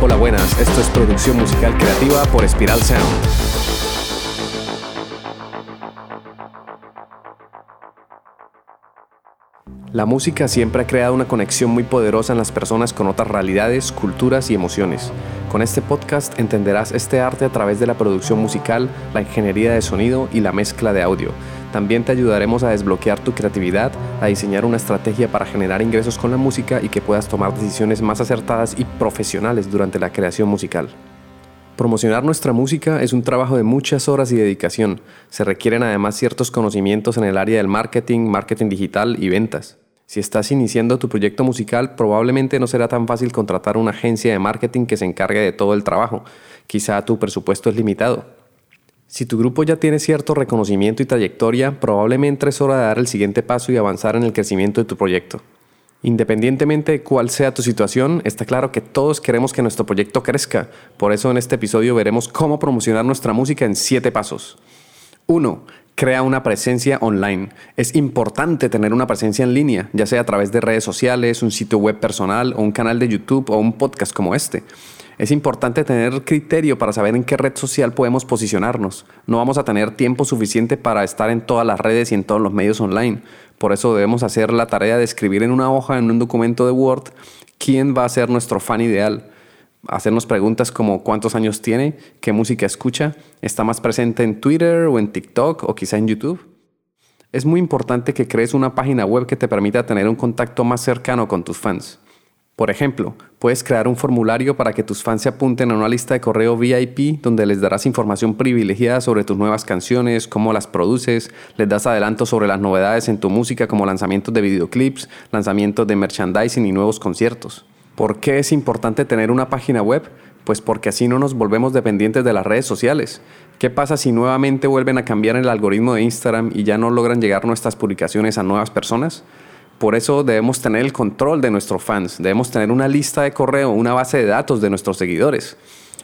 Hola, buenas. Esto es producción musical creativa por Spiral Sound. La música siempre ha creado una conexión muy poderosa en las personas con otras realidades, culturas y emociones. Con este podcast entenderás este arte a través de la producción musical, la ingeniería de sonido y la mezcla de audio. También te ayudaremos a desbloquear tu creatividad, a diseñar una estrategia para generar ingresos con la música y que puedas tomar decisiones más acertadas y profesionales durante la creación musical. Promocionar nuestra música es un trabajo de muchas horas y dedicación. Se requieren además ciertos conocimientos en el área del marketing, marketing digital y ventas. Si estás iniciando tu proyecto musical, probablemente no será tan fácil contratar una agencia de marketing que se encargue de todo el trabajo. Quizá tu presupuesto es limitado. Si tu grupo ya tiene cierto reconocimiento y trayectoria, probablemente es hora de dar el siguiente paso y avanzar en el crecimiento de tu proyecto. Independientemente de cuál sea tu situación, está claro que todos queremos que nuestro proyecto crezca. Por eso en este episodio veremos cómo promocionar nuestra música en 7 pasos. 1 crea una presencia online. Es importante tener una presencia en línea, ya sea a través de redes sociales, un sitio web personal o un canal de YouTube o un podcast como este. Es importante tener criterio para saber en qué red social podemos posicionarnos. No vamos a tener tiempo suficiente para estar en todas las redes y en todos los medios online. Por eso debemos hacer la tarea de escribir en una hoja, en un documento de Word, quién va a ser nuestro fan ideal hacernos preguntas como cuántos años tiene, qué música escucha, está más presente en Twitter o en TikTok o quizá en YouTube. Es muy importante que crees una página web que te permita tener un contacto más cercano con tus fans. Por ejemplo, puedes crear un formulario para que tus fans se apunten a una lista de correo VIP donde les darás información privilegiada sobre tus nuevas canciones, cómo las produces, les das adelanto sobre las novedades en tu música como lanzamientos de videoclips, lanzamientos de merchandising y nuevos conciertos. ¿Por qué es importante tener una página web? Pues porque así no nos volvemos dependientes de las redes sociales. ¿Qué pasa si nuevamente vuelven a cambiar el algoritmo de Instagram y ya no logran llegar nuestras publicaciones a nuevas personas? Por eso debemos tener el control de nuestros fans, debemos tener una lista de correo, una base de datos de nuestros seguidores.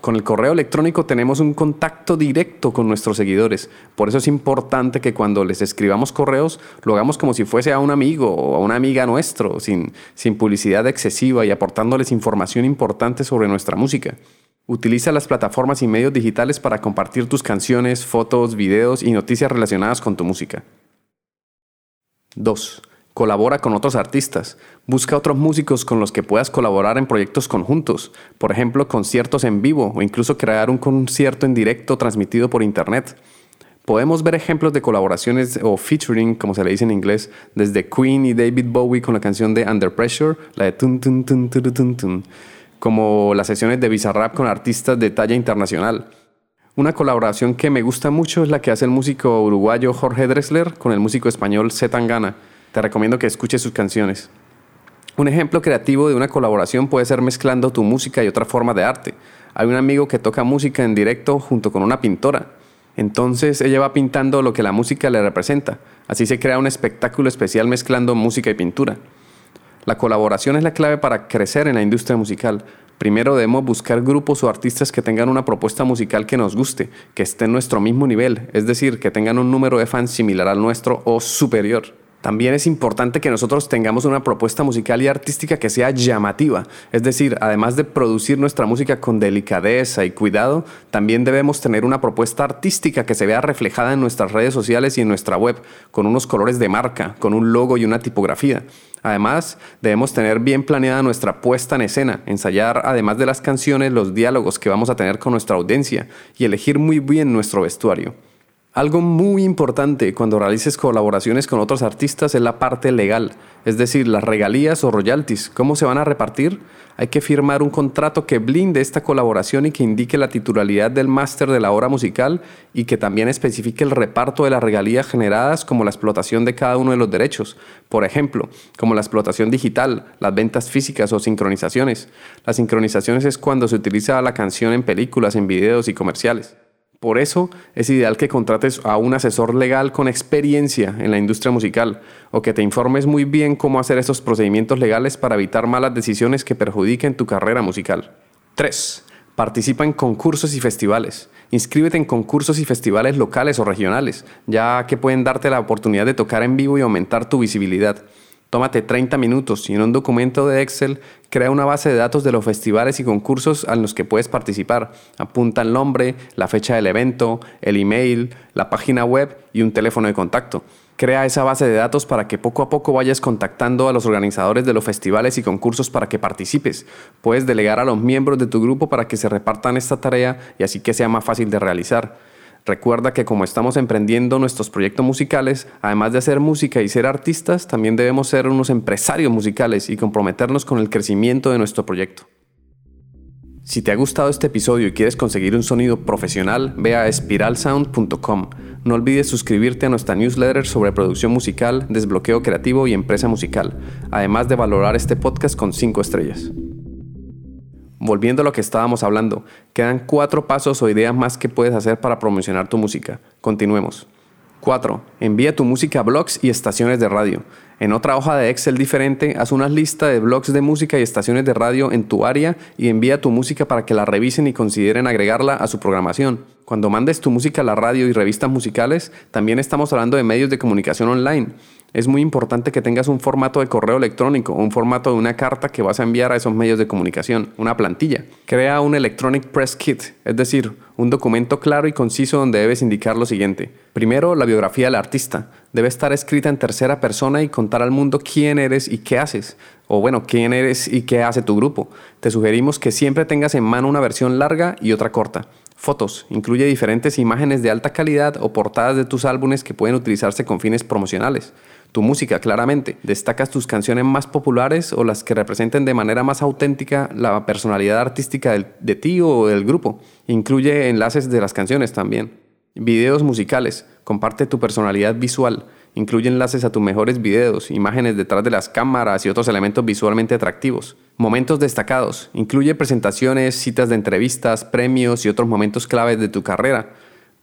Con el correo electrónico tenemos un contacto directo con nuestros seguidores. Por eso es importante que cuando les escribamos correos lo hagamos como si fuese a un amigo o a una amiga nuestro, sin, sin publicidad excesiva y aportándoles información importante sobre nuestra música. Utiliza las plataformas y medios digitales para compartir tus canciones, fotos, videos y noticias relacionadas con tu música. 2. Colabora con otros artistas. Busca otros músicos con los que puedas colaborar en proyectos conjuntos, por ejemplo, conciertos en vivo o incluso crear un concierto en directo transmitido por internet. Podemos ver ejemplos de colaboraciones o featuring, como se le dice en inglés, desde Queen y David Bowie con la canción de Under Pressure, la de tun tun tun tun tun tun, como las sesiones de Bizarrap con artistas de talla internacional. Una colaboración que me gusta mucho es la que hace el músico uruguayo Jorge Dressler con el músico español Z Tangana te recomiendo que escuches sus canciones. Un ejemplo creativo de una colaboración puede ser mezclando tu música y otra forma de arte. Hay un amigo que toca música en directo junto con una pintora. Entonces ella va pintando lo que la música le representa. Así se crea un espectáculo especial mezclando música y pintura. La colaboración es la clave para crecer en la industria musical. Primero debemos buscar grupos o artistas que tengan una propuesta musical que nos guste, que esté en nuestro mismo nivel, es decir, que tengan un número de fans similar al nuestro o superior. También es importante que nosotros tengamos una propuesta musical y artística que sea llamativa. Es decir, además de producir nuestra música con delicadeza y cuidado, también debemos tener una propuesta artística que se vea reflejada en nuestras redes sociales y en nuestra web, con unos colores de marca, con un logo y una tipografía. Además, debemos tener bien planeada nuestra puesta en escena, ensayar, además de las canciones, los diálogos que vamos a tener con nuestra audiencia y elegir muy bien nuestro vestuario. Algo muy importante cuando realices colaboraciones con otros artistas es la parte legal, es decir, las regalías o royalties. ¿Cómo se van a repartir? Hay que firmar un contrato que blinde esta colaboración y que indique la titularidad del máster de la obra musical y que también especifique el reparto de las regalías generadas como la explotación de cada uno de los derechos. Por ejemplo, como la explotación digital, las ventas físicas o sincronizaciones. Las sincronizaciones es cuando se utiliza la canción en películas, en videos y comerciales. Por eso es ideal que contrates a un asesor legal con experiencia en la industria musical o que te informes muy bien cómo hacer estos procedimientos legales para evitar malas decisiones que perjudiquen tu carrera musical. 3. Participa en concursos y festivales. Inscríbete en concursos y festivales locales o regionales, ya que pueden darte la oportunidad de tocar en vivo y aumentar tu visibilidad. Tómate 30 minutos y en un documento de Excel crea una base de datos de los festivales y concursos a los que puedes participar. Apunta el nombre, la fecha del evento, el email, la página web y un teléfono de contacto. Crea esa base de datos para que poco a poco vayas contactando a los organizadores de los festivales y concursos para que participes. Puedes delegar a los miembros de tu grupo para que se repartan esta tarea y así que sea más fácil de realizar. Recuerda que como estamos emprendiendo nuestros proyectos musicales, además de hacer música y ser artistas, también debemos ser unos empresarios musicales y comprometernos con el crecimiento de nuestro proyecto. Si te ha gustado este episodio y quieres conseguir un sonido profesional, ve a spiralsound.com. No olvides suscribirte a nuestra newsletter sobre producción musical, desbloqueo creativo y empresa musical, además de valorar este podcast con 5 estrellas. Volviendo a lo que estábamos hablando, quedan cuatro pasos o ideas más que puedes hacer para promocionar tu música. Continuemos. 4. Envía tu música a blogs y estaciones de radio. En otra hoja de Excel diferente, haz una lista de blogs de música y estaciones de radio en tu área y envía tu música para que la revisen y consideren agregarla a su programación. Cuando mandes tu música a la radio y revistas musicales, también estamos hablando de medios de comunicación online es muy importante que tengas un formato de correo electrónico un formato de una carta que vas a enviar a esos medios de comunicación, una plantilla. Crea un Electronic Press Kit, es decir, un documento claro y conciso donde debes indicar lo siguiente. Primero, la biografía del artista. Debe estar escrita en tercera persona y contar al mundo quién eres y qué haces. O bueno, quién eres y qué hace tu grupo. Te sugerimos que siempre tengas en mano una versión larga y otra corta. Fotos. Incluye diferentes imágenes de alta calidad o portadas de tus álbumes que pueden utilizarse con fines promocionales tu música, claramente. Destacas tus canciones más populares o las que representen de manera más auténtica la personalidad artística de ti o del grupo. Incluye enlaces de las canciones también. Videos musicales. Comparte tu personalidad visual. Incluye enlaces a tus mejores videos, imágenes detrás de las cámaras y otros elementos visualmente atractivos. Momentos destacados. Incluye presentaciones, citas de entrevistas, premios y otros momentos claves de tu carrera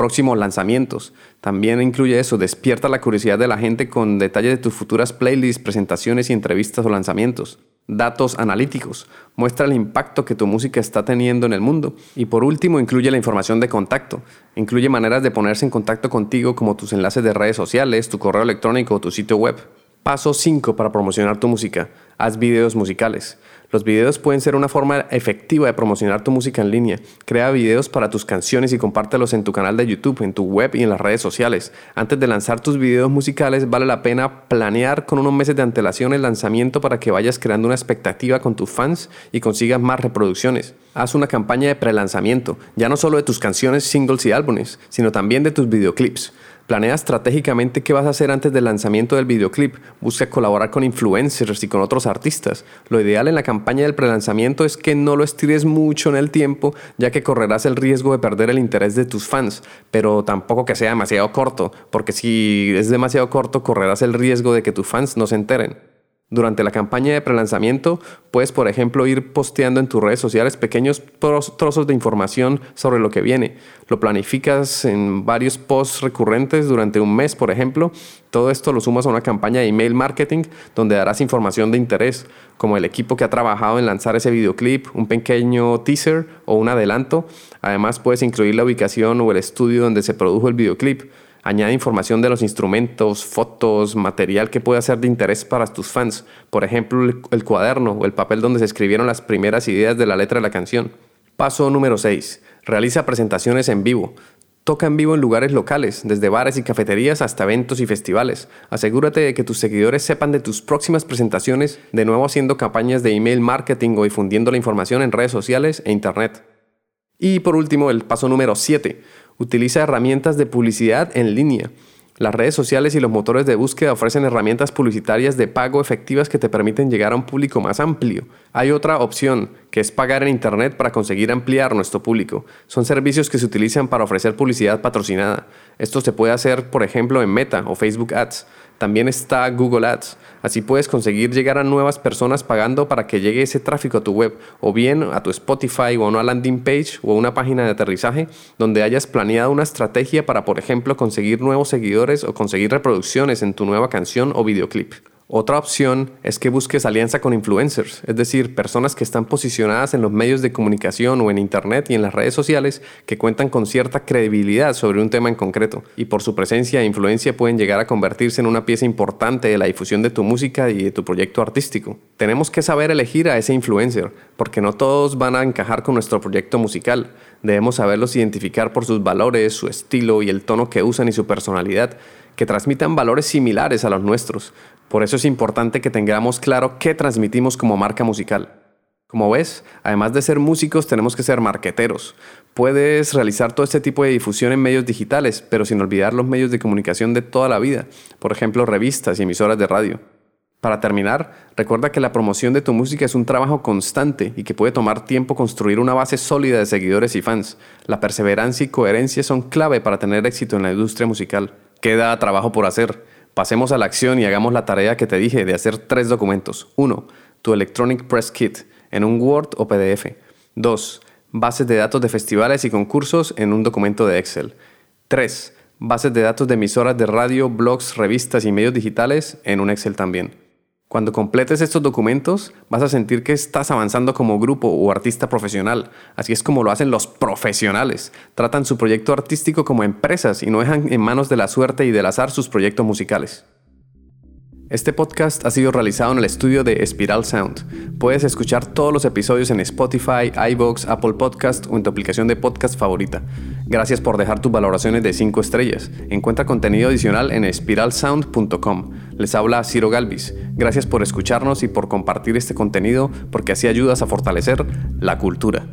próximos lanzamientos. También incluye eso, despierta la curiosidad de la gente con detalles de tus futuras playlists, presentaciones y entrevistas o lanzamientos. Datos analíticos. Muestra el impacto que tu música está teniendo en el mundo. Y por último, incluye la información de contacto. Incluye maneras de ponerse en contacto contigo como tus enlaces de redes sociales, tu correo electrónico o tu sitio web. Paso 5 para promocionar tu música. Haz videos musicales. Los videos pueden ser una forma efectiva de promocionar tu música en línea. Crea videos para tus canciones y compártelos en tu canal de YouTube, en tu web y en las redes sociales. Antes de lanzar tus videos musicales, vale la pena planear con unos meses de antelación el lanzamiento para que vayas creando una expectativa con tus fans y consigas más reproducciones. Haz una campaña de prelanzamiento, ya no solo de tus canciones, singles y álbumes, sino también de tus videoclips. Planea estratégicamente qué vas a hacer antes del lanzamiento del videoclip. Busca colaborar con influencers y con otros artistas. Lo ideal en la campaña del prelanzamiento es que no lo estires mucho en el tiempo, ya que correrás el riesgo de perder el interés de tus fans, pero tampoco que sea demasiado corto, porque si es demasiado corto correrás el riesgo de que tus fans no se enteren. Durante la campaña de prelanzamiento, puedes, por ejemplo, ir posteando en tus redes sociales pequeños trozos de información sobre lo que viene. Lo planificas en varios posts recurrentes durante un mes, por ejemplo. Todo esto lo sumas a una campaña de email marketing donde darás información de interés, como el equipo que ha trabajado en lanzar ese videoclip, un pequeño teaser o un adelanto. Además, puedes incluir la ubicación o el estudio donde se produjo el videoclip. Añade información de los instrumentos, fotos, material que pueda ser de interés para tus fans, por ejemplo el, cuaderno o el papel donde se escribieron las primeras ideas de la letra de la canción. Paso número 6. Realiza presentaciones en vivo. Toca en vivo en lugares locales, desde bares y cafeterías hasta eventos y festivales. Asegúrate de que tus seguidores sepan de tus próximas presentaciones, de nuevo haciendo campañas de email marketing o difundiendo la información en redes sociales e internet. Y por último, el paso número 7 Utiliza herramientas de publicidad en línea. Las redes sociales y los motores de búsqueda ofrecen herramientas publicitarias de pago efectivas que te permiten llegar a un público más amplio. Hay otra opción, que es pagar en Internet para conseguir ampliar nuestro público. Son servicios que se utilizan para ofrecer publicidad patrocinada. Esto se puede hacer, por ejemplo, en Meta o Facebook Ads. También está Google Ads. Así puedes conseguir llegar a nuevas personas pagando para que llegue ese tráfico a tu web o bien a tu Spotify o a una landing page o a una página de aterrizaje donde hayas planeado una estrategia para, por ejemplo, conseguir nuevos seguidores o conseguir reproducciones en tu nueva canción o videoclip. Otra opción es que busques alianza con influencers, es decir, personas que están posicionadas en los medios de comunicación o en Internet y en las redes sociales que cuentan con cierta credibilidad sobre un tema en concreto y por su presencia e influencia pueden llegar a convertirse en una pieza importante de la difusión de tu música y de tu proyecto artístico. Tenemos que saber elegir a ese influencer, porque no todos van a encajar con nuestro proyecto musical. Debemos saberlos identificar por sus valores, su estilo y el tono que usan y su personalidad que transmitan valores similares a los nuestros. Por eso es importante que tengamos claro qué transmitimos como marca musical. Como ves, además de ser músicos, tenemos que ser marqueteros. Puedes realizar todo este tipo de difusión en medios digitales, pero sin olvidar los medios de comunicación de toda la vida, por ejemplo, revistas y emisoras de radio. Para terminar, recuerda que la promoción de tu música es un trabajo constante y que puede tomar tiempo construir una base sólida de seguidores y fans. La perseverancia y coherencia son clave para tener éxito en la industria musical. Queda trabajo por hacer. Pasemos a la acción y hagamos la tarea que te dije de hacer tres documentos. 1. Tu Electronic Press Kit en un Word o PDF. 2. Bases de datos de festivales y concursos en un documento de Excel. 3. Bases de datos de emisoras de radio, blogs, revistas y medios digitales en un Excel también. Cuando completes estos documentos, vas a sentir que estás avanzando como grupo o artista profesional. Así es como lo hacen los profesionales. Tratan su proyecto artístico como empresas y no dejan en manos de la suerte y del azar sus proyectos musicales. Este podcast ha sido realizado en el estudio de Spiral Sound. Puedes escuchar todos los episodios en Spotify, iBox, Apple Podcast o en tu aplicación de podcast favorita. Gracias por dejar tus valoraciones de 5 estrellas. Encuentra contenido adicional en spiralsound.com. Les habla Ciro Galvis. Gracias por escucharnos y por compartir este contenido porque así ayudas a fortalecer la cultura.